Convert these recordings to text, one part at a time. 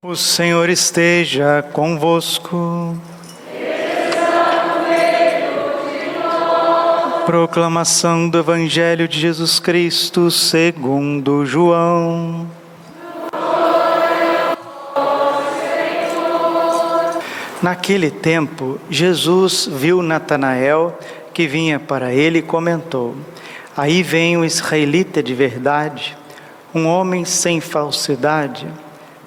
O Senhor esteja convosco. Proclamação do Evangelho de Jesus Cristo segundo João. Naquele tempo, Jesus viu Natanael que vinha para ele e comentou: Aí vem um israelita de verdade, um homem sem falsidade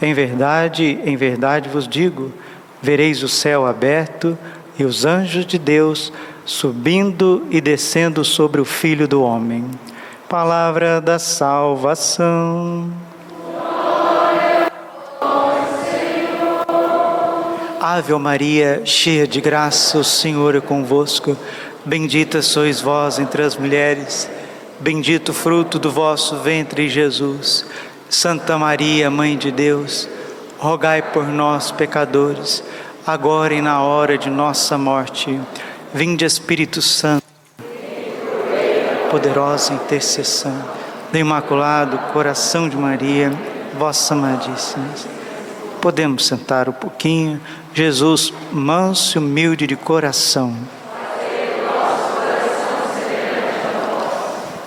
em verdade, em verdade vos digo: vereis o céu aberto e os anjos de Deus subindo e descendo sobre o Filho do Homem. Palavra da salvação. Ave Maria, cheia de graça, o Senhor é convosco. Bendita sois vós entre as mulheres, bendito o fruto do vosso ventre, Jesus. Santa Maria, Mãe de Deus, rogai por nós, pecadores, agora e na hora de nossa morte. Vinde, Espírito Santo, poderosa intercessão do Imaculado Coração de Maria, vossa amadíssima. Podemos sentar um pouquinho. Jesus, manso e humilde de coração.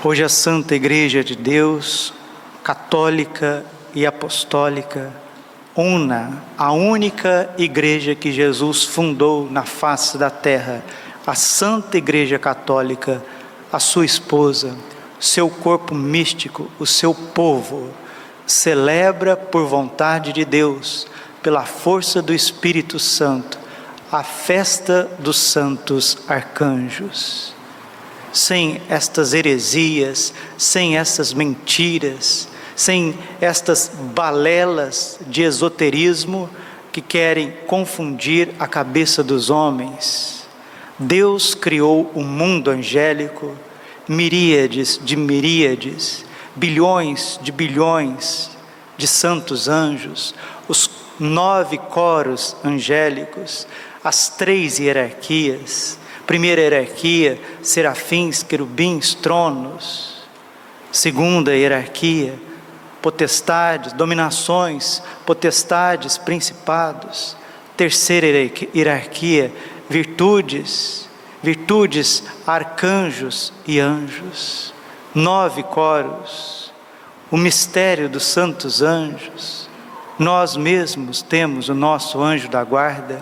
Hoje a Santa Igreja de Deus católica e apostólica, una, a única igreja que Jesus fundou na face da terra, a Santa Igreja Católica, a sua esposa, seu corpo místico, o seu povo, celebra por vontade de Deus, pela força do Espírito Santo, a festa dos santos arcanjos. Sem estas heresias, sem essas mentiras, sem estas balelas de esoterismo que querem confundir a cabeça dos homens. Deus criou o um mundo angélico, miríades de miríades, bilhões de bilhões de santos anjos, os nove coros angélicos, as três hierarquias. Primeira hierarquia, serafins, querubins, tronos. Segunda hierarquia, potestades, dominações, potestades, principados. Terceira hierarquia, virtudes, virtudes, arcanjos e anjos. Nove coros, o mistério dos santos anjos. Nós mesmos temos o nosso anjo da guarda.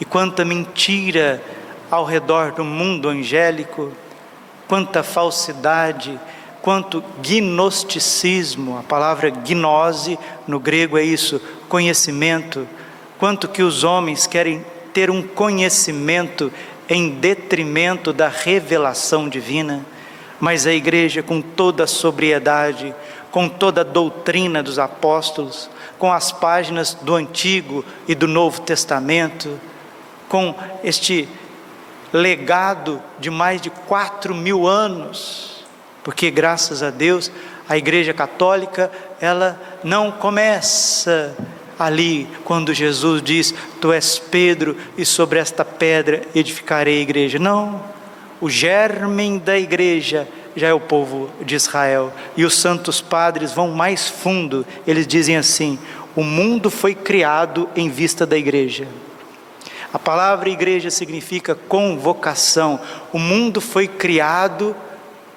E quanta mentira ao redor do mundo angélico, quanta falsidade quanto gnosticismo, a palavra gnose no grego é isso, conhecimento, quanto que os homens querem ter um conhecimento em detrimento da revelação divina, mas a igreja com toda a sobriedade, com toda a doutrina dos apóstolos, com as páginas do Antigo e do Novo Testamento, com este legado de mais de quatro mil anos, porque graças a Deus a Igreja Católica ela não começa ali quando Jesus diz: Tu és Pedro e sobre esta pedra edificarei a igreja. Não, o germen da igreja já é o povo de Israel e os santos padres vão mais fundo. Eles dizem assim: O mundo foi criado em vista da igreja. A palavra igreja significa convocação. O mundo foi criado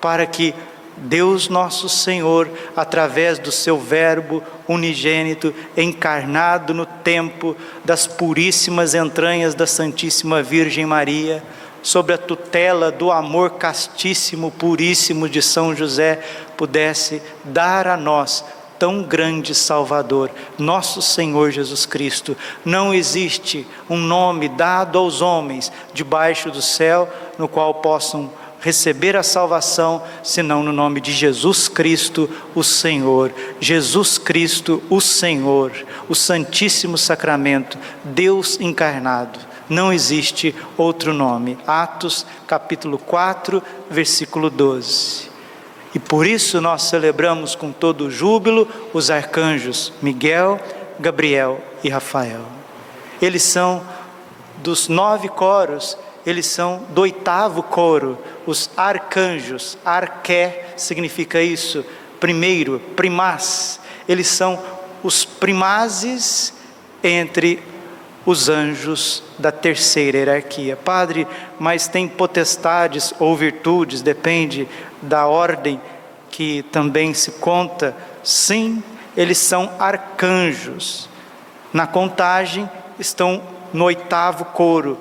para que Deus nosso Senhor, através do seu Verbo unigênito, encarnado no tempo das puríssimas entranhas da Santíssima Virgem Maria, sob a tutela do amor castíssimo, puríssimo de São José, pudesse dar a nós tão grande Salvador, nosso Senhor Jesus Cristo. Não existe um nome dado aos homens debaixo do céu no qual possam receber a salvação senão no nome de Jesus Cristo, o Senhor. Jesus Cristo, o Senhor, o Santíssimo Sacramento, Deus encarnado. Não existe outro nome. Atos capítulo 4, versículo 12. E por isso nós celebramos com todo júbilo os arcanjos Miguel, Gabriel e Rafael. Eles são dos nove coros eles são do oitavo coro, os arcanjos. Arqué significa isso, primeiro, primaz. Eles são os primazes entre os anjos da terceira hierarquia. Padre, mas tem potestades ou virtudes, depende da ordem que também se conta. Sim, eles são arcanjos. Na contagem estão no oitavo coro,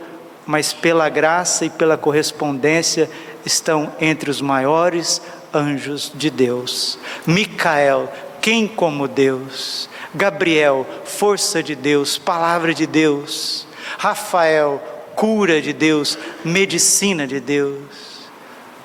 mas pela graça e pela correspondência estão entre os maiores anjos de Deus. Micael, quem como Deus? Gabriel, força de Deus, palavra de Deus. Rafael, cura de Deus, medicina de Deus.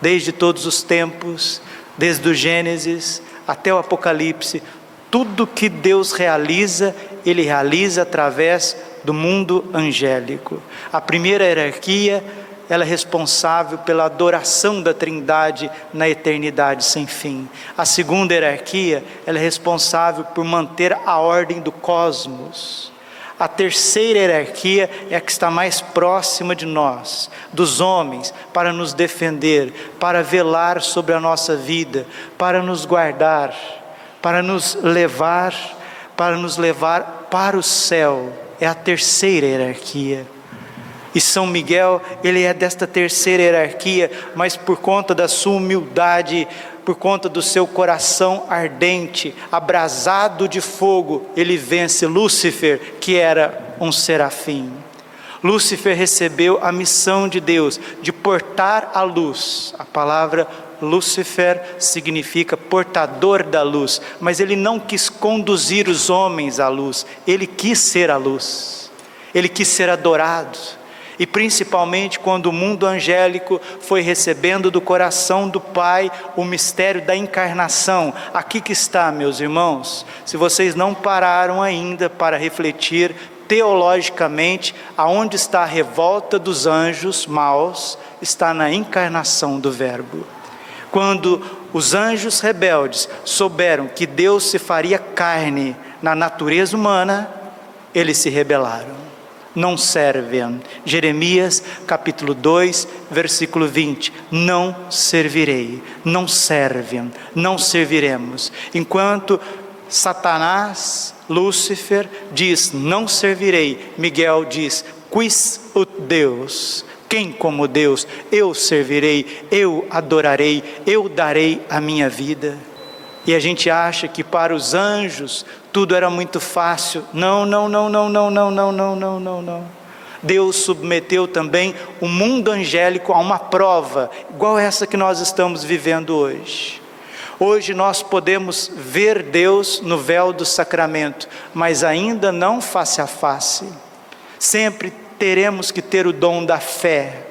Desde todos os tempos, desde o Gênesis até o Apocalipse, tudo que Deus realiza, Ele realiza através do mundo angélico. A primeira hierarquia, ela é responsável pela adoração da Trindade na eternidade sem fim. A segunda hierarquia, ela é responsável por manter a ordem do cosmos. A terceira hierarquia é a que está mais próxima de nós, dos homens, para nos defender, para velar sobre a nossa vida, para nos guardar, para nos levar, para nos levar para o céu é a terceira hierarquia. E São Miguel, ele é desta terceira hierarquia, mas por conta da sua humildade, por conta do seu coração ardente, abrasado de fogo, ele vence Lúcifer, que era um serafim. Lúcifer recebeu a missão de Deus de portar a luz. A palavra Lúcifer significa portador da luz, mas ele não quis conduzir os homens à luz, ele quis ser a luz, ele quis ser adorado. E principalmente quando o mundo angélico foi recebendo do coração do Pai o mistério da encarnação. Aqui que está, meus irmãos. Se vocês não pararam ainda para refletir teologicamente, aonde está a revolta dos anjos maus, está na encarnação do Verbo. Quando os anjos rebeldes souberam que Deus se faria carne na natureza humana, eles se rebelaram. Não servem. Jeremias capítulo 2, versículo 20. Não servirei, não servem, não serviremos. Enquanto Satanás, Lúcifer diz: Não servirei, Miguel diz: Quis o Deus quem como Deus? Eu servirei, eu adorarei, eu darei a minha vida. E a gente acha que para os anjos tudo era muito fácil. Não, não, não, não, não, não, não, não, não, não, não. Deus submeteu também o mundo angélico a uma prova, igual essa que nós estamos vivendo hoje. Hoje nós podemos ver Deus no véu do sacramento, mas ainda não face a face. Sempre teremos que ter o dom da fé.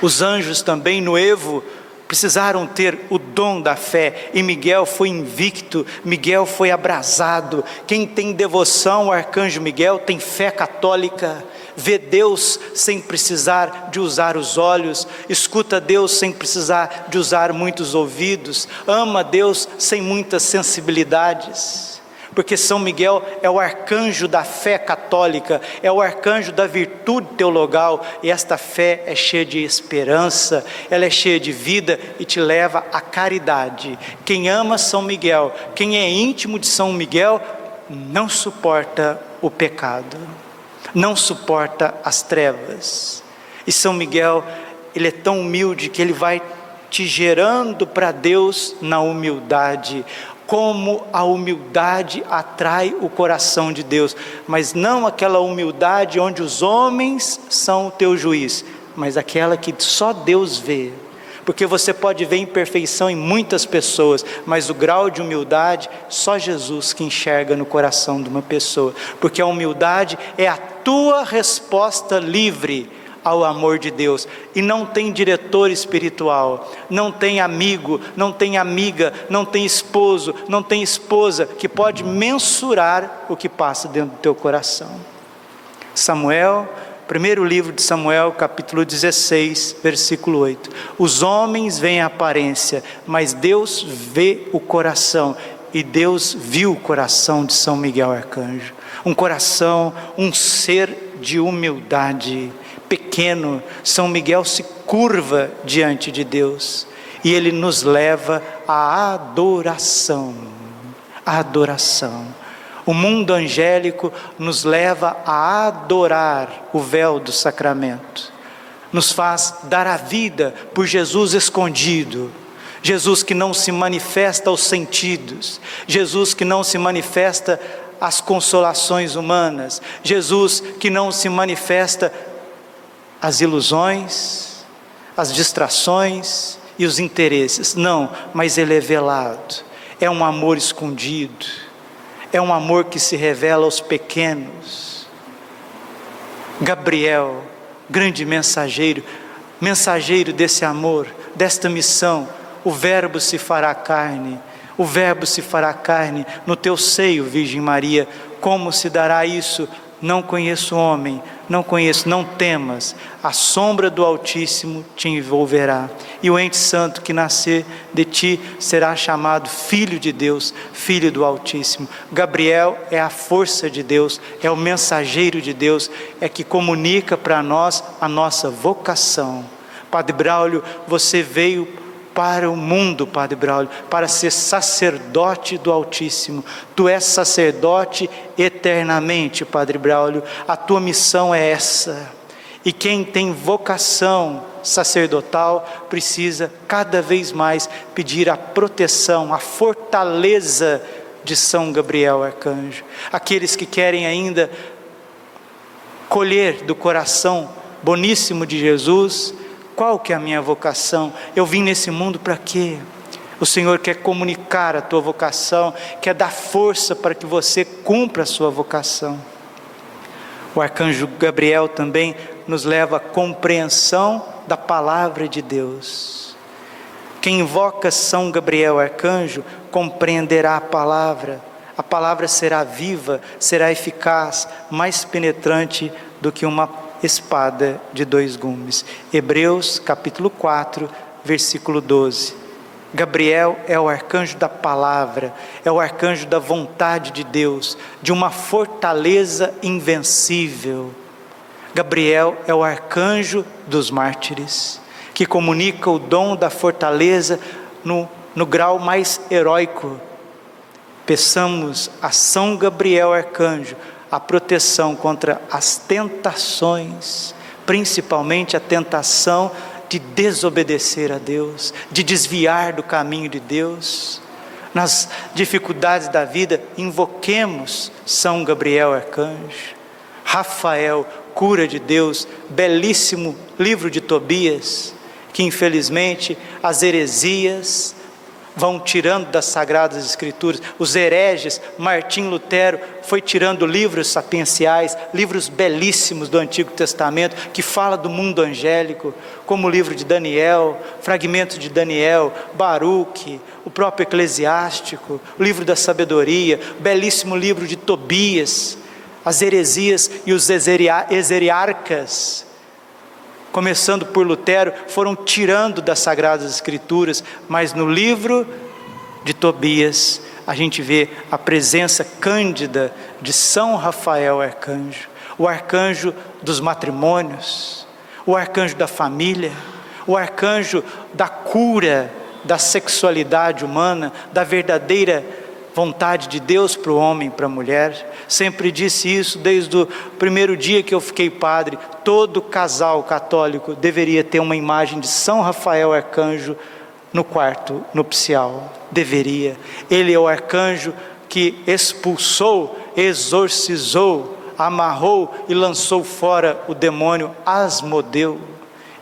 Os anjos também no Evo precisaram ter o dom da fé, e Miguel foi invicto, Miguel foi abrasado. Quem tem devoção ao arcanjo Miguel tem fé católica, vê Deus sem precisar de usar os olhos, escuta Deus sem precisar de usar muitos ouvidos, ama Deus sem muitas sensibilidades porque São Miguel é o arcanjo da fé católica, é o arcanjo da virtude teologal, e esta fé é cheia de esperança, ela é cheia de vida e te leva à caridade. Quem ama São Miguel, quem é íntimo de São Miguel, não suporta o pecado, não suporta as trevas. E São Miguel, ele é tão humilde que ele vai te gerando para Deus na humildade como a humildade atrai o coração de Deus, mas não aquela humildade onde os homens são o teu juiz, mas aquela que só Deus vê. Porque você pode ver imperfeição em muitas pessoas, mas o grau de humildade só Jesus que enxerga no coração de uma pessoa. Porque a humildade é a tua resposta livre ao amor de Deus e não tem diretor espiritual, não tem amigo, não tem amiga, não tem esposo, não tem esposa que pode mensurar o que passa dentro do teu coração. Samuel, primeiro livro de Samuel, capítulo 16, versículo 8. Os homens veem a aparência, mas Deus vê o coração, e Deus viu o coração de São Miguel Arcanjo. Um coração, um ser de humildade pequeno, São Miguel se curva diante de Deus e ele nos leva à adoração. A adoração. O mundo angélico nos leva a adorar o véu do sacramento, nos faz dar a vida por Jesus escondido. Jesus que não se manifesta aos sentidos, Jesus que não se manifesta às consolações humanas, Jesus que não se manifesta as ilusões, as distrações e os interesses. Não, mas ele é velado. É um amor escondido. É um amor que se revela aos pequenos. Gabriel, grande mensageiro, mensageiro desse amor, desta missão, o Verbo se fará carne. O Verbo se fará carne no teu seio, Virgem Maria. Como se dará isso? Não conheço homem, não conheço, não temas, a sombra do Altíssimo te envolverá, e o ente santo que nascer de ti será chamado Filho de Deus, Filho do Altíssimo. Gabriel é a força de Deus, é o mensageiro de Deus, é que comunica para nós a nossa vocação. Padre Braulio, você veio para o mundo, Padre Braulio, para ser sacerdote do Altíssimo. Tu és sacerdote eternamente, Padre Braulio. A tua missão é essa. E quem tem vocação sacerdotal precisa cada vez mais pedir a proteção, a fortaleza de São Gabriel Arcanjo. Aqueles que querem ainda colher do coração boníssimo de Jesus, qual que é a minha vocação? Eu vim nesse mundo para quê? O Senhor quer comunicar a tua vocação, quer dar força para que você cumpra a sua vocação. O arcanjo Gabriel também nos leva à compreensão da palavra de Deus. Quem invoca São Gabriel arcanjo compreenderá a palavra. A palavra será viva, será eficaz, mais penetrante do que uma espada de dois gumes. Hebreus capítulo 4, versículo 12. Gabriel é o arcanjo da palavra, é o arcanjo da vontade de Deus, de uma fortaleza invencível. Gabriel é o arcanjo dos mártires, que comunica o dom da fortaleza no, no grau mais heróico. Peçamos a São Gabriel arcanjo a proteção contra as tentações, principalmente a tentação de desobedecer a Deus, de desviar do caminho de Deus. Nas dificuldades da vida, invoquemos São Gabriel Arcanjo, Rafael, cura de Deus, belíssimo livro de Tobias, que infelizmente as heresias, vão tirando das sagradas escrituras. Os hereges, Martim Lutero foi tirando livros sapienciais, livros belíssimos do Antigo Testamento que fala do mundo angélico, como o livro de Daniel, fragmentos de Daniel, Baruque, o próprio Eclesiástico, o livro da sabedoria, belíssimo livro de Tobias, as heresias e os exeriarcas começando por Lutero, foram tirando das Sagradas Escrituras, mas no livro de Tobias, a gente vê a presença cândida de São Rafael Arcanjo, o arcanjo dos matrimônios, o arcanjo da família, o arcanjo da cura da sexualidade humana, da verdadeira vontade de Deus para o homem e para a mulher. Sempre disse isso desde o primeiro dia que eu fiquei padre. Todo casal católico deveria ter uma imagem de São Rafael Arcanjo no quarto nupcial. Deveria. Ele é o arcanjo que expulsou, exorcizou, amarrou e lançou fora o demônio Asmodeu.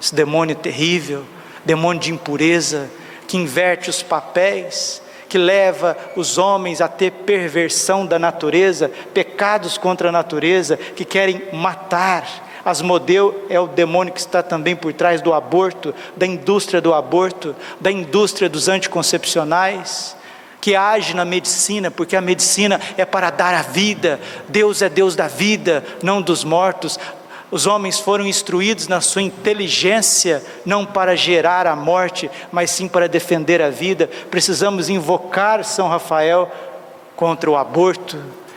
Esse demônio terrível, demônio de impureza, que inverte os papéis que leva os homens a ter perversão da natureza, pecados contra a natureza, que querem matar, Asmodeu é o demônio que está também por trás do aborto, da indústria do aborto, da indústria dos anticoncepcionais, que age na medicina, porque a medicina é para dar a vida. Deus é Deus da vida, não dos mortos. Os homens foram instruídos na sua inteligência, não para gerar a morte, mas sim para defender a vida. Precisamos invocar São Rafael contra o aborto,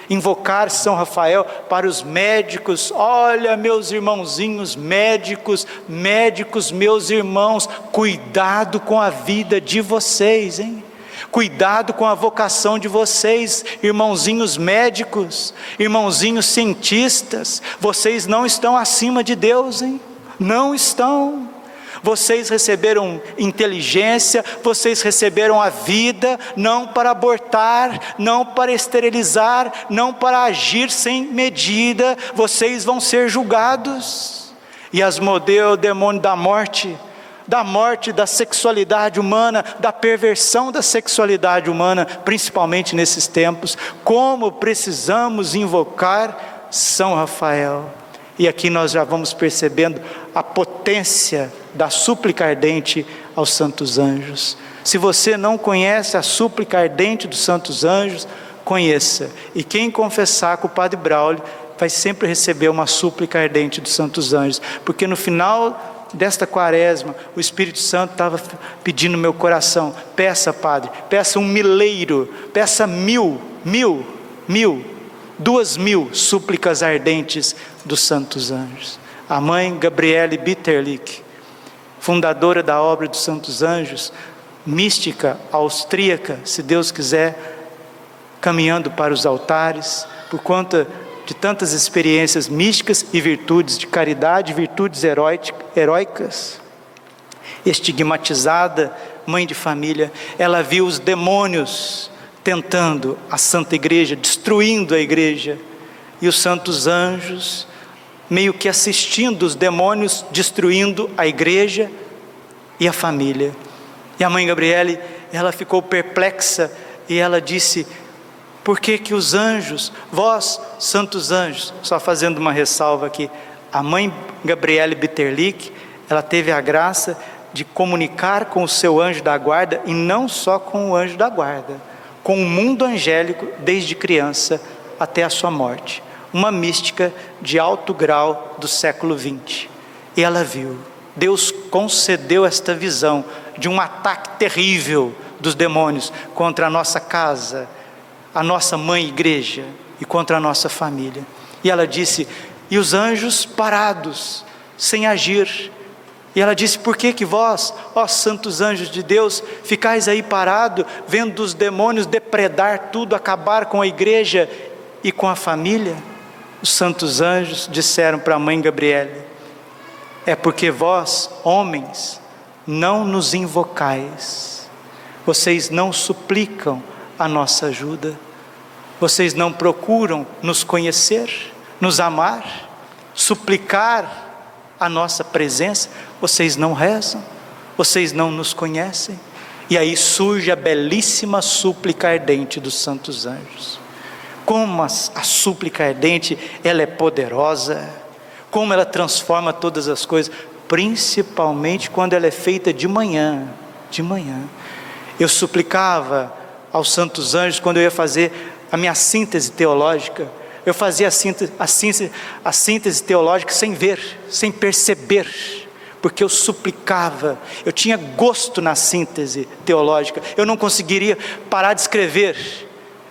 invocar São Rafael para os médicos. Olha, meus irmãozinhos médicos, médicos, meus irmãos, cuidado com a vida de vocês, hein? Cuidado com a vocação de vocês, irmãozinhos médicos, irmãozinhos cientistas, vocês não estão acima de Deus, hein? Não estão. Vocês receberam inteligência, vocês receberam a vida, não para abortar, não para esterilizar, não para agir sem medida, vocês vão ser julgados. E Asmodeu, o demônio da morte, da morte da sexualidade humana, da perversão da sexualidade humana, principalmente nesses tempos, como precisamos invocar São Rafael. E aqui nós já vamos percebendo a potência da súplica ardente aos santos anjos. Se você não conhece a súplica ardente dos santos anjos, conheça. E quem confessar com o Padre Braulio vai sempre receber uma súplica ardente dos santos anjos, porque no final desta quaresma, o Espírito Santo estava pedindo no meu coração: peça, Padre, peça um mileiro, peça mil, mil, mil, duas mil súplicas ardentes dos santos anjos. A mãe Gabriele Bitterlich, fundadora da obra dos Santos Anjos, mística austríaca, se Deus quiser, caminhando para os altares, por conta de tantas experiências místicas e virtudes de caridade, virtudes heróicas. Estigmatizada, mãe de família, ela viu os demônios tentando a Santa Igreja, destruindo a igreja, e os santos anjos meio que assistindo os demônios destruindo a igreja e a família. E a mãe Gabriele, ela ficou perplexa e ela disse: Por que que os anjos, vós, santos anjos, só fazendo uma ressalva aqui, a mãe Gabriele Bitterlich, ela teve a graça de comunicar com o seu anjo da guarda e não só com o anjo da guarda, com o mundo angélico desde criança até a sua morte uma mística de alto grau do século XX. E ela viu, Deus concedeu esta visão de um ataque terrível dos demônios contra a nossa casa, a nossa mãe igreja e contra a nossa família. E ela disse: "E os anjos parados, sem agir". E ela disse: "Por que que vós, ó santos anjos de Deus, ficais aí parado, vendo os demônios depredar tudo, acabar com a igreja e com a família?" os santos anjos disseram para a mãe Gabriele: É porque vós, homens, não nos invocais, vocês não suplicam a nossa ajuda, vocês não procuram nos conhecer, nos amar, suplicar a nossa presença, vocês não rezam, vocês não nos conhecem. E aí surge a belíssima súplica ardente dos santos anjos. Como a, a súplica ardente, ela é poderosa, como ela transforma todas as coisas, principalmente quando ela é feita de manhã, de manhã. Eu suplicava aos santos anjos quando eu ia fazer a minha síntese teológica, eu fazia a síntese, a síntese, a síntese teológica sem ver, sem perceber, porque eu suplicava, eu tinha gosto na síntese teológica, eu não conseguiria parar de escrever,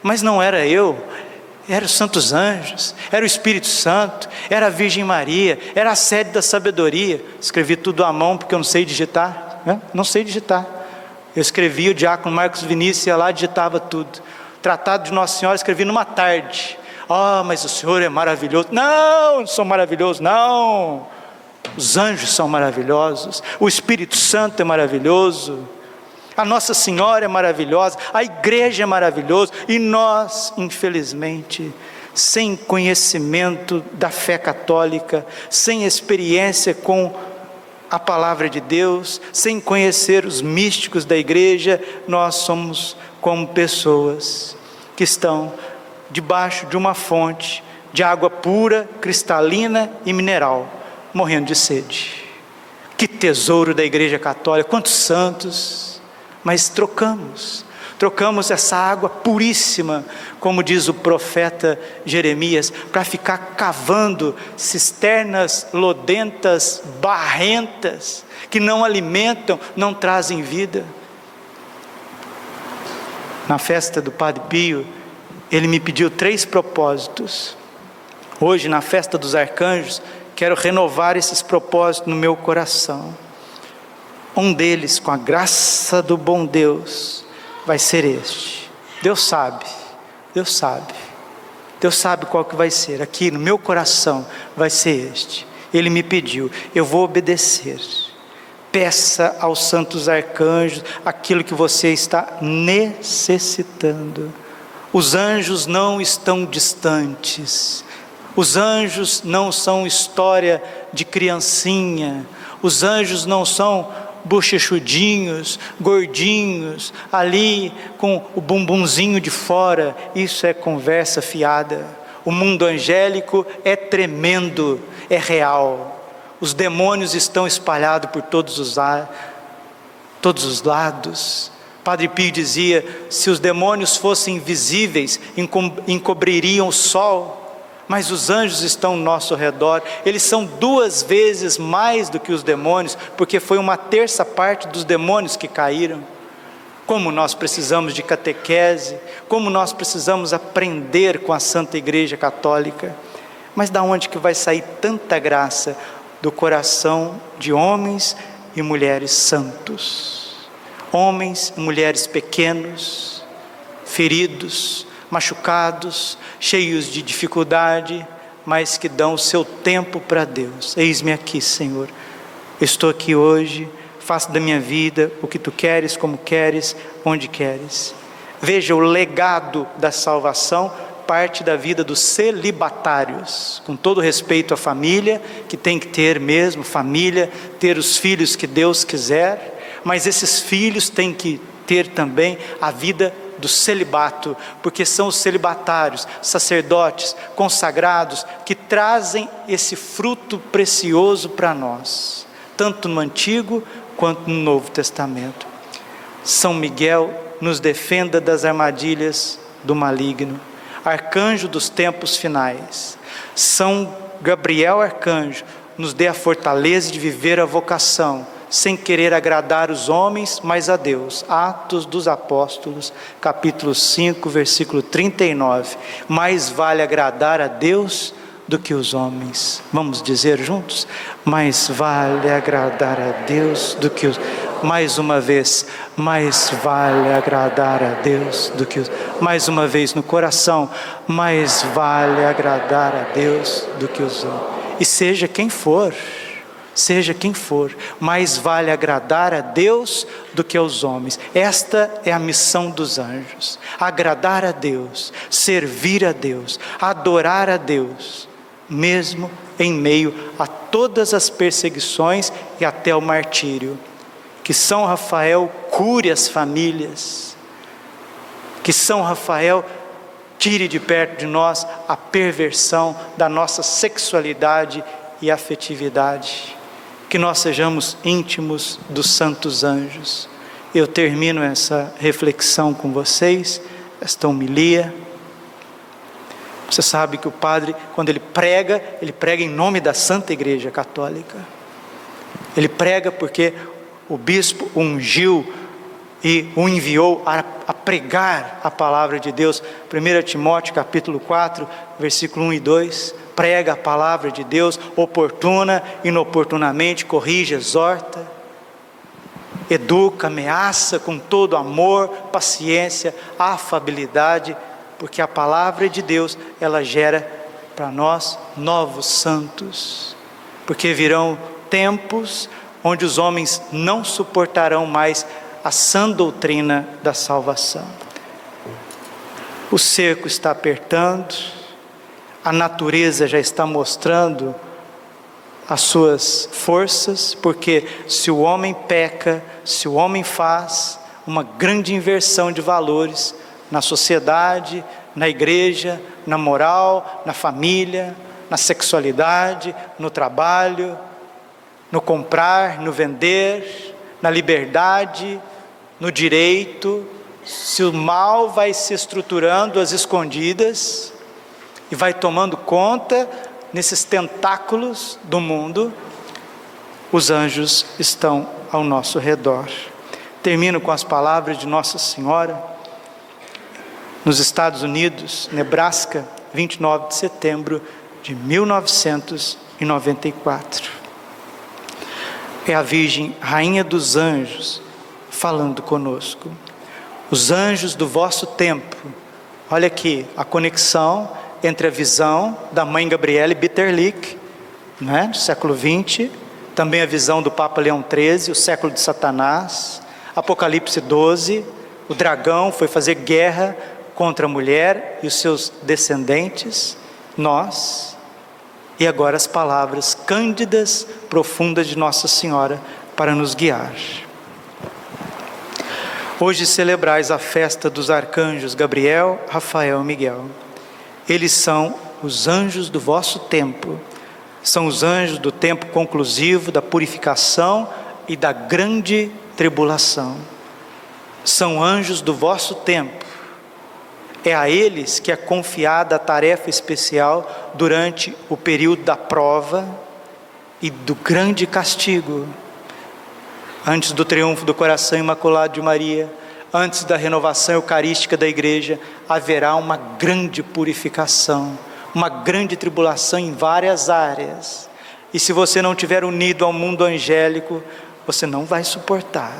mas não era eu, eram os santos anjos, era o Espírito Santo, era a Virgem Maria, era a sede da sabedoria. Escrevi tudo à mão porque eu não sei digitar, né? não sei digitar. Eu escrevi, o diácono Marcos Vinícius ia lá digitava tudo. Tratado de Nossa Senhora escrevi numa tarde. Ah, oh, mas o Senhor é maravilhoso. Não, não sou maravilhoso, não. Os anjos são maravilhosos, o Espírito Santo é maravilhoso. A Nossa Senhora é maravilhosa, a igreja é maravilhosa e nós, infelizmente, sem conhecimento da fé católica, sem experiência com a palavra de Deus, sem conhecer os místicos da igreja, nós somos como pessoas que estão debaixo de uma fonte de água pura, cristalina e mineral, morrendo de sede. Que tesouro da Igreja Católica, quantos santos, mas trocamos trocamos essa água puríssima, como diz o profeta Jeremias, para ficar cavando cisternas lodentas, barrentas, que não alimentam, não trazem vida. Na festa do Padre Pio, ele me pediu três propósitos. Hoje, na festa dos arcanjos, quero renovar esses propósitos no meu coração. Um deles, com a graça do bom Deus, vai ser este. Deus sabe, Deus sabe. Deus sabe qual que vai ser. Aqui no meu coração vai ser este. Ele me pediu, eu vou obedecer. Peça aos santos arcanjos aquilo que você está necessitando. Os anjos não estão distantes. Os anjos não são história de criancinha. Os anjos não são bochechudinhos, gordinhos, ali com o bumbumzinho de fora, isso é conversa fiada. O mundo angélico é tremendo, é real. Os demônios estão espalhados por todos os, todos os lados. Padre Pio dizia: se os demônios fossem visíveis, encobririam o sol mas os anjos estão ao nosso redor, eles são duas vezes mais do que os demônios, porque foi uma terça parte dos demônios que caíram. Como nós precisamos de catequese, como nós precisamos aprender com a Santa Igreja Católica. Mas da onde que vai sair tanta graça do coração de homens e mulheres santos? Homens e mulheres pequenos, feridos, machucados, cheios de dificuldade, mas que dão o seu tempo para Deus. Eis-me aqui, Senhor. Estou aqui hoje, faça da minha vida o que tu queres, como queres, onde queres. Veja o legado da salvação parte da vida dos celibatários, com todo respeito à família, que tem que ter mesmo família, ter os filhos que Deus quiser, mas esses filhos têm que ter também a vida do celibato, porque são os celibatários, sacerdotes, consagrados, que trazem esse fruto precioso para nós, tanto no Antigo quanto no Novo Testamento. São Miguel nos defenda das armadilhas do maligno, arcanjo dos tempos finais. São Gabriel arcanjo nos dê a fortaleza de viver a vocação sem querer agradar os homens, mas a Deus. Atos dos Apóstolos, capítulo 5, versículo 39. Mais vale agradar a Deus do que os homens. Vamos dizer juntos? Mais vale agradar a Deus do que os mais uma vez, mais vale agradar a Deus do que os mais uma vez no coração, mais vale agradar a Deus do que os homens. E seja quem for, seja quem for, mais vale agradar a Deus do que aos homens. Esta é a missão dos anjos: agradar a Deus, servir a Deus, adorar a Deus, mesmo em meio a todas as perseguições e até o martírio. Que São Rafael cure as famílias, que São Rafael tire de perto de nós a perversão da nossa sexualidade e afetividade que nós sejamos íntimos dos santos anjos. Eu termino essa reflexão com vocês, esta homilia. Você sabe que o padre, quando ele prega, ele prega em nome da Santa Igreja Católica. Ele prega porque o bispo ungiu e o enviou a, a, pregar a palavra de Deus. 1 Timóteo capítulo 4, versículo 1 e 2 prega a palavra de Deus, oportuna, inoportunamente, corrige, exorta, educa, ameaça com todo amor, paciência, afabilidade, porque a palavra de Deus, ela gera para nós novos santos, porque virão tempos onde os homens não suportarão mais a sã doutrina da salvação. O cerco está apertando, a natureza já está mostrando as suas forças, porque se o homem peca, se o homem faz uma grande inversão de valores na sociedade, na igreja, na moral, na família, na sexualidade, no trabalho, no comprar, no vender, na liberdade, no direito, se o mal vai se estruturando às escondidas e vai tomando conta nesses tentáculos do mundo, os anjos estão ao nosso redor. Termino com as palavras de Nossa Senhora, nos Estados Unidos, Nebraska, 29 de setembro de 1994. É a Virgem, Rainha dos Anjos, falando conosco. Os anjos do vosso tempo. Olha aqui a conexão entre a visão da mãe Gabriele Bitterlich, né, do século 20, também a visão do Papa Leão XIII, o século de Satanás, Apocalipse 12, o dragão foi fazer guerra contra a mulher e os seus descendentes, nós, e agora as palavras cândidas, profundas de Nossa Senhora para nos guiar. Hoje celebrais a festa dos arcanjos Gabriel, Rafael e Miguel. Eles são os anjos do vosso tempo são os anjos do tempo conclusivo da purificação e da grande tribulação. São anjos do vosso tempo. É a eles que é confiada a tarefa especial durante o período da prova e do grande castigo. Antes do triunfo do coração imaculado de Maria, antes da renovação eucarística da igreja, haverá uma grande purificação uma grande tribulação em várias áreas. E se você não tiver unido ao mundo angélico, você não vai suportar.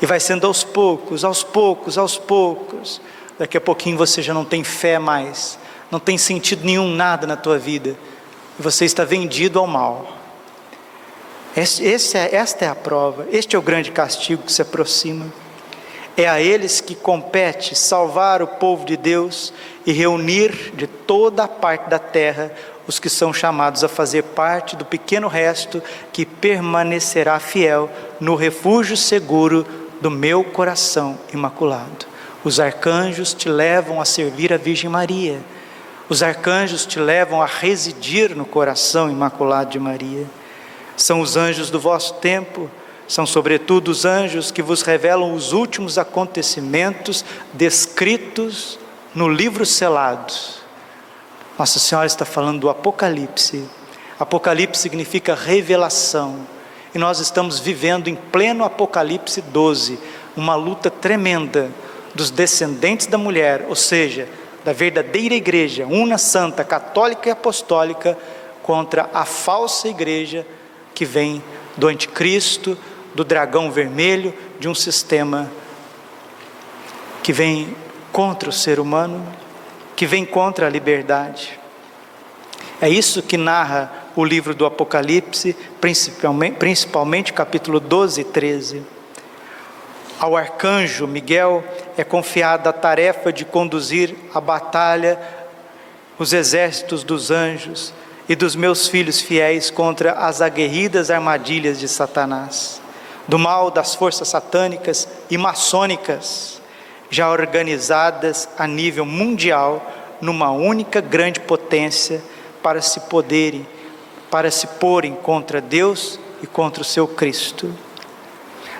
E vai sendo aos poucos, aos poucos, aos poucos. Daqui a pouquinho você já não tem fé mais, não tem sentido nenhum nada na tua vida. E você está vendido ao mal. Esse é, esta é a prova, este é o grande castigo que se aproxima. É a eles que compete salvar o povo de Deus e reunir de toda a parte da terra os que são chamados a fazer parte do pequeno resto que permanecerá fiel no refúgio seguro do meu coração imaculado. Os arcanjos te levam a servir a Virgem Maria. Os arcanjos te levam a residir no coração imaculado de Maria. São os anjos do vosso tempo são, sobretudo, os anjos que vos revelam os últimos acontecimentos descritos no livro selado. Nossa Senhora está falando do Apocalipse. Apocalipse significa revelação. E nós estamos vivendo em pleno Apocalipse 12, uma luta tremenda dos descendentes da mulher, ou seja, da verdadeira igreja, una santa, católica e apostólica, contra a falsa igreja que vem do anticristo, do dragão vermelho, de um sistema que vem contra o ser humano, que vem contra a liberdade. É isso que narra o livro do Apocalipse, principalmente, principalmente capítulo 12 e 13. Ao arcanjo Miguel é confiada a tarefa de conduzir a batalha, os exércitos dos anjos e dos meus filhos fiéis contra as aguerridas armadilhas de Satanás do mal das forças satânicas e maçônicas, já organizadas a nível mundial numa única grande potência para se poderem, para se porem contra Deus e contra o seu Cristo.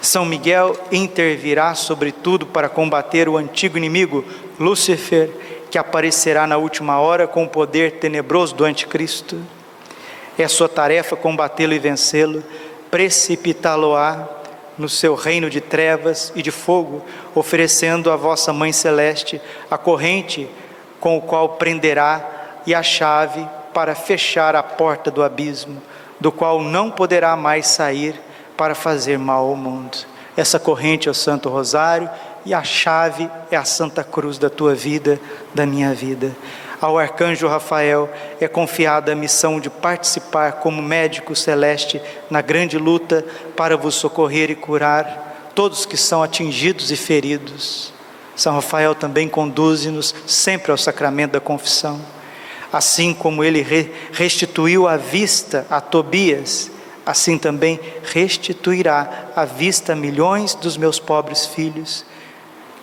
São Miguel intervirá sobretudo para combater o antigo inimigo, Lúcifer, que aparecerá na última hora com o poder tenebroso do anticristo. É sua tarefa combatê-lo e vencê-lo, precipitá-lo-á no seu reino de trevas e de fogo, oferecendo à vossa Mãe Celeste a corrente com o qual prenderá e a chave para fechar a porta do abismo, do qual não poderá mais sair para fazer mal ao mundo. Essa corrente é o Santo Rosário e a chave é a Santa Cruz da tua vida, da minha vida. Ao arcanjo Rafael é confiada a missão de participar como médico celeste na grande luta para vos socorrer e curar todos que são atingidos e feridos. São Rafael também conduz-nos sempre ao sacramento da confissão. Assim como ele restituiu a vista a Tobias, assim também restituirá a vista a milhões dos meus pobres filhos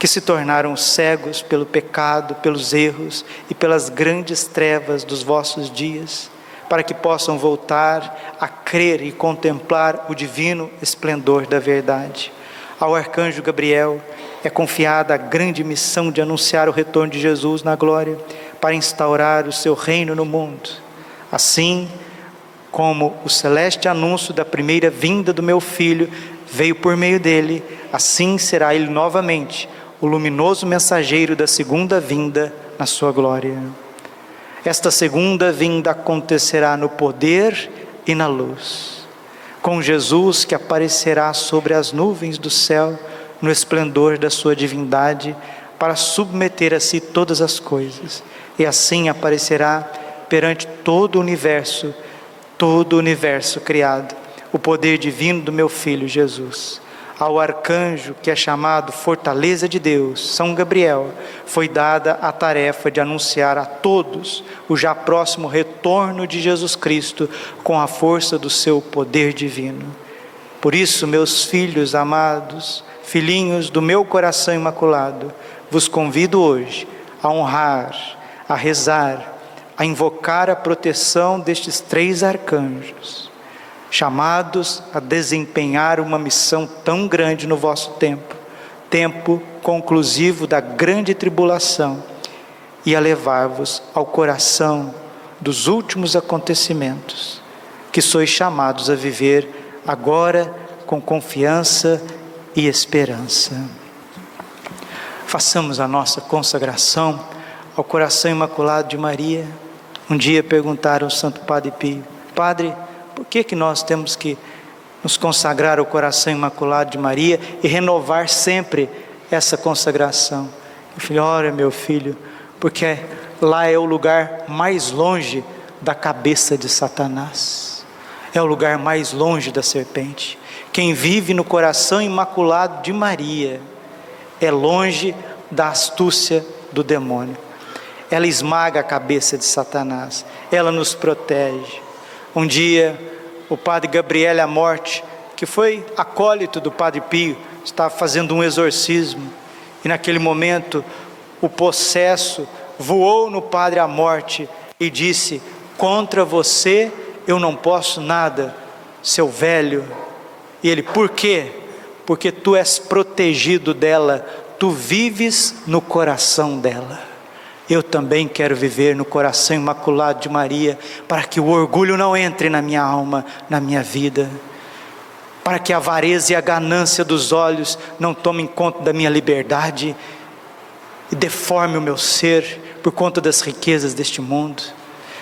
que se tornaram cegos pelo pecado, pelos erros e pelas grandes trevas dos vossos dias, para que possam voltar a crer e contemplar o divino esplendor da verdade. Ao arcanjo Gabriel é confiada a grande missão de anunciar o retorno de Jesus na glória, para instaurar o seu reino no mundo. Assim, como o celeste anúncio da primeira vinda do meu filho veio por meio dele, assim será ele novamente o luminoso mensageiro da segunda vinda na sua glória. Esta segunda vinda acontecerá no poder e na luz, com Jesus que aparecerá sobre as nuvens do céu, no esplendor da sua divindade, para submeter a si todas as coisas, e assim aparecerá perante todo o universo todo o universo criado, o poder divino do meu filho Jesus. Ao arcanjo que é chamado Fortaleza de Deus, São Gabriel, foi dada a tarefa de anunciar a todos o já próximo retorno de Jesus Cristo com a força do seu poder divino. Por isso, meus filhos amados, filhinhos do meu coração imaculado, vos convido hoje a honrar, a rezar, a invocar a proteção destes três arcanjos, chamados a desempenhar uma missão tão grande no vosso tempo, tempo conclusivo da grande tribulação, e a levar-vos ao coração dos últimos acontecimentos, que sois chamados a viver agora com confiança e esperança. Façamos a nossa consagração ao coração imaculado de Maria um dia perguntaram ao Santo Padre Pio: Padre, por que, que nós temos que nos consagrar ao coração imaculado de Maria e renovar sempre essa consagração? Eu falei: Ora, meu filho, porque lá é o lugar mais longe da cabeça de Satanás, é o lugar mais longe da serpente. Quem vive no coração imaculado de Maria é longe da astúcia do demônio ela esmaga a cabeça de Satanás, ela nos protege. Um dia, o padre Gabriel a morte, que foi acólito do padre Pio, estava fazendo um exorcismo, e naquele momento o possesso voou no padre à morte e disse: Contra você eu não posso nada, seu velho. E ele, por quê? Porque tu és protegido dela, tu vives no coração dela. Eu também quero viver no coração imaculado de Maria, para que o orgulho não entre na minha alma, na minha vida, para que a avareza e a ganância dos olhos não tomem conta da minha liberdade e deforme o meu ser por conta das riquezas deste mundo.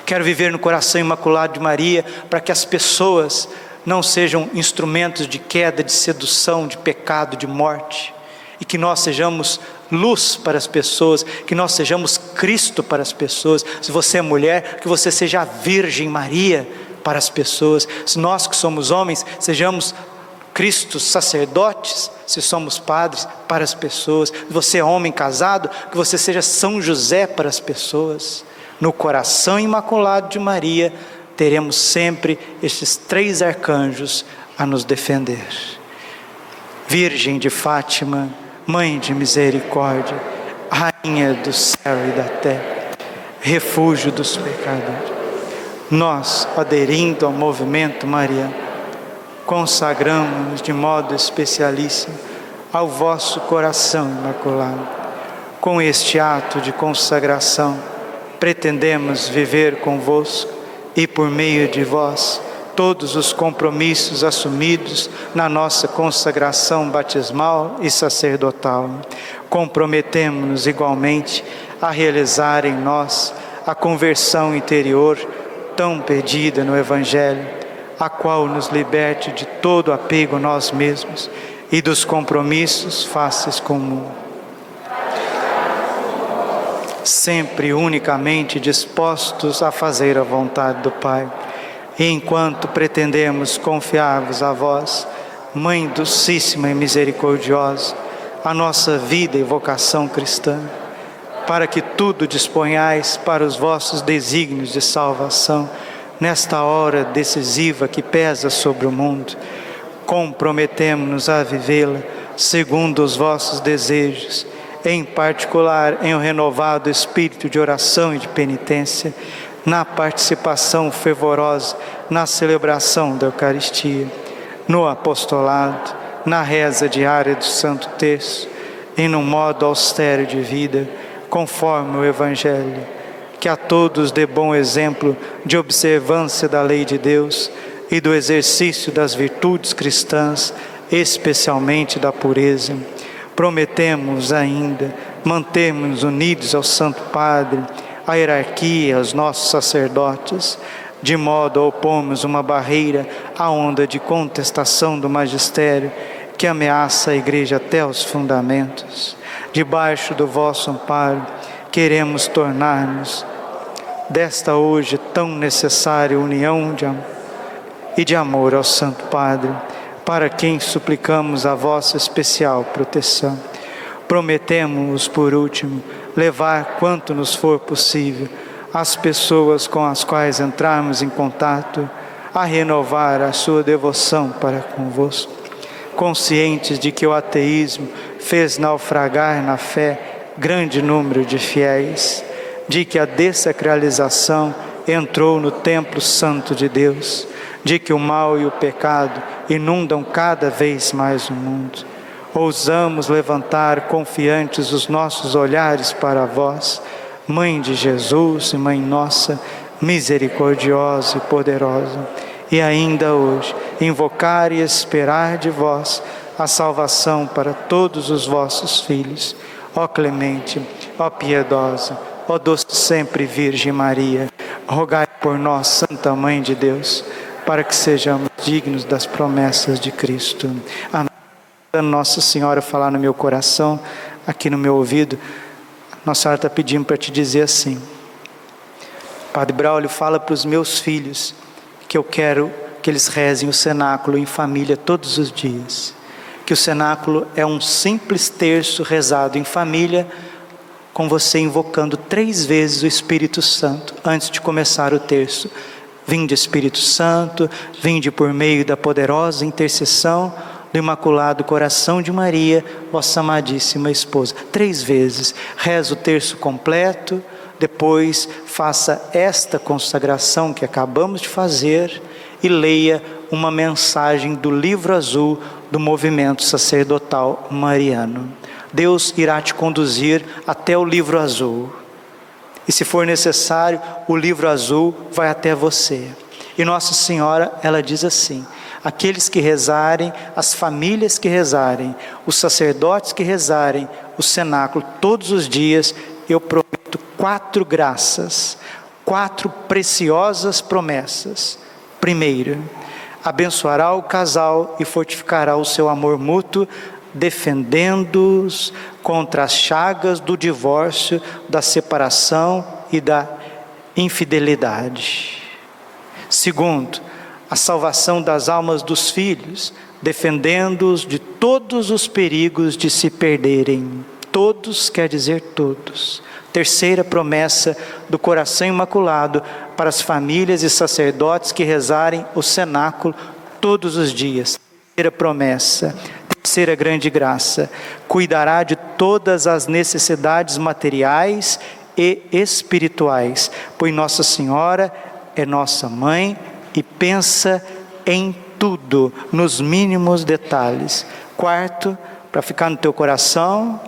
Quero viver no coração imaculado de Maria, para que as pessoas não sejam instrumentos de queda, de sedução, de pecado, de morte, e que nós sejamos luz para as pessoas, que nós sejamos Cristo para as pessoas. Se você é mulher, que você seja a Virgem Maria para as pessoas. Se nós que somos homens, sejamos Cristo sacerdotes, se somos padres para as pessoas. Se você é homem casado, que você seja São José para as pessoas. No coração imaculado de Maria, teremos sempre estes três arcanjos a nos defender. Virgem de Fátima, Mãe de misericórdia, Rainha do céu e da terra, refúgio dos pecadores. Nós, aderindo ao movimento mariano, consagramos-nos de modo especialíssimo ao vosso coração imaculado. Com este ato de consagração, pretendemos viver convosco e por meio de vós todos os compromissos assumidos na nossa consagração batismal e sacerdotal. Comprometemos-nos igualmente a realizar em nós a conversão interior tão pedida no Evangelho, a qual nos liberte de todo apego a nós mesmos e dos compromissos fáceis com o mundo. Sempre unicamente dispostos a fazer a vontade do Pai e enquanto pretendemos confiar-vos a vós, Mãe docíssima e misericordiosa, a nossa vida e vocação cristã, para que tudo disponhais para os vossos desígnios de salvação, nesta hora decisiva que pesa sobre o mundo, comprometemo-nos a vivê-la segundo os vossos desejos em particular em um renovado espírito de oração e de penitência, na participação fervorosa na celebração da Eucaristia, no apostolado, na reza diária do Santo Terço e no modo austero de vida, conforme o Evangelho, que a todos dê bom exemplo de observância da lei de Deus e do exercício das virtudes cristãs, especialmente da pureza. Prometemos ainda mantermos unidos ao Santo Padre, à hierarquia, aos nossos sacerdotes, de modo a opomos uma barreira à onda de contestação do magistério que ameaça a igreja até os fundamentos. Debaixo do vosso amparo, queremos tornar-nos desta hoje tão necessária união de e de amor ao Santo Padre, para quem suplicamos a vossa especial proteção. Prometemos, por último, levar quanto nos for possível as pessoas com as quais entrarmos em contato a renovar a sua devoção para convosco, conscientes de que o ateísmo fez naufragar na fé grande número de fiéis, de que a desacralização entrou no templo santo de Deus, de que o mal e o pecado inundam cada vez mais o mundo. Ousamos levantar confiantes os nossos olhares para vós Mãe de Jesus e Mãe nossa, misericordiosa e poderosa, e ainda hoje invocar e esperar de vós a salvação para todos os vossos filhos. Ó clemente, ó piedosa, ó doce sempre Virgem Maria, rogai por nós, Santa Mãe de Deus, para que sejamos dignos das promessas de Cristo. Amém. Nossa Senhora falar no meu coração, aqui no meu ouvido, nossa Senhora está pedindo para te dizer assim. Padre Braulio fala para os meus filhos que eu quero que eles rezem o cenáculo em família todos os dias. Que o cenáculo é um simples terço rezado em família, com você invocando três vezes o Espírito Santo antes de começar o terço. Vinde Espírito Santo, vinde por meio da poderosa intercessão do Imaculado Coração de Maria, vossa amadíssima esposa. Três vezes. Reza o terço completo, depois faça esta consagração que acabamos de fazer e leia uma mensagem do livro azul do movimento sacerdotal mariano. Deus irá te conduzir até o livro azul. E se for necessário, o livro azul vai até você. E Nossa Senhora, ela diz assim: aqueles que rezarem, as famílias que rezarem, os sacerdotes que rezarem o cenáculo todos os dias, eu prometo quatro graças, quatro preciosas promessas. Primeiro, abençoará o casal e fortificará o seu amor mútuo, defendendo-os contra as chagas do divórcio, da separação e da infidelidade. Segundo, a salvação das almas dos filhos, defendendo-os de todos os perigos de se perderem. Todos quer dizer todos. Terceira promessa do coração imaculado para as famílias e sacerdotes que rezarem o cenáculo todos os dias. Terceira promessa, terceira grande graça, cuidará de todas as necessidades materiais e espirituais, pois Nossa Senhora é nossa mãe e pensa em tudo, nos mínimos detalhes. Quarto, para ficar no teu coração,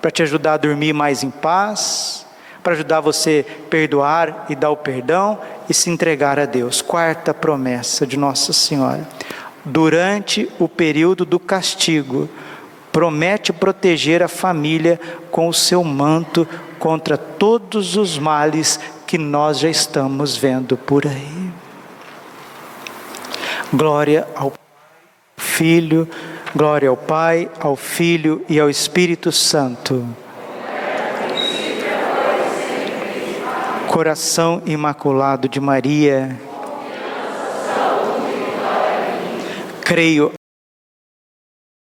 para te ajudar a dormir mais em paz, para ajudar você a perdoar e dar o perdão e se entregar a Deus. Quarta promessa de Nossa Senhora. Durante o período do castigo, promete proteger a família com o seu manto contra todos os males que nós já estamos vendo por aí. Glória ao Filho, glória ao Pai, ao Filho e ao Espírito Santo. Coração imaculado de Maria. Creio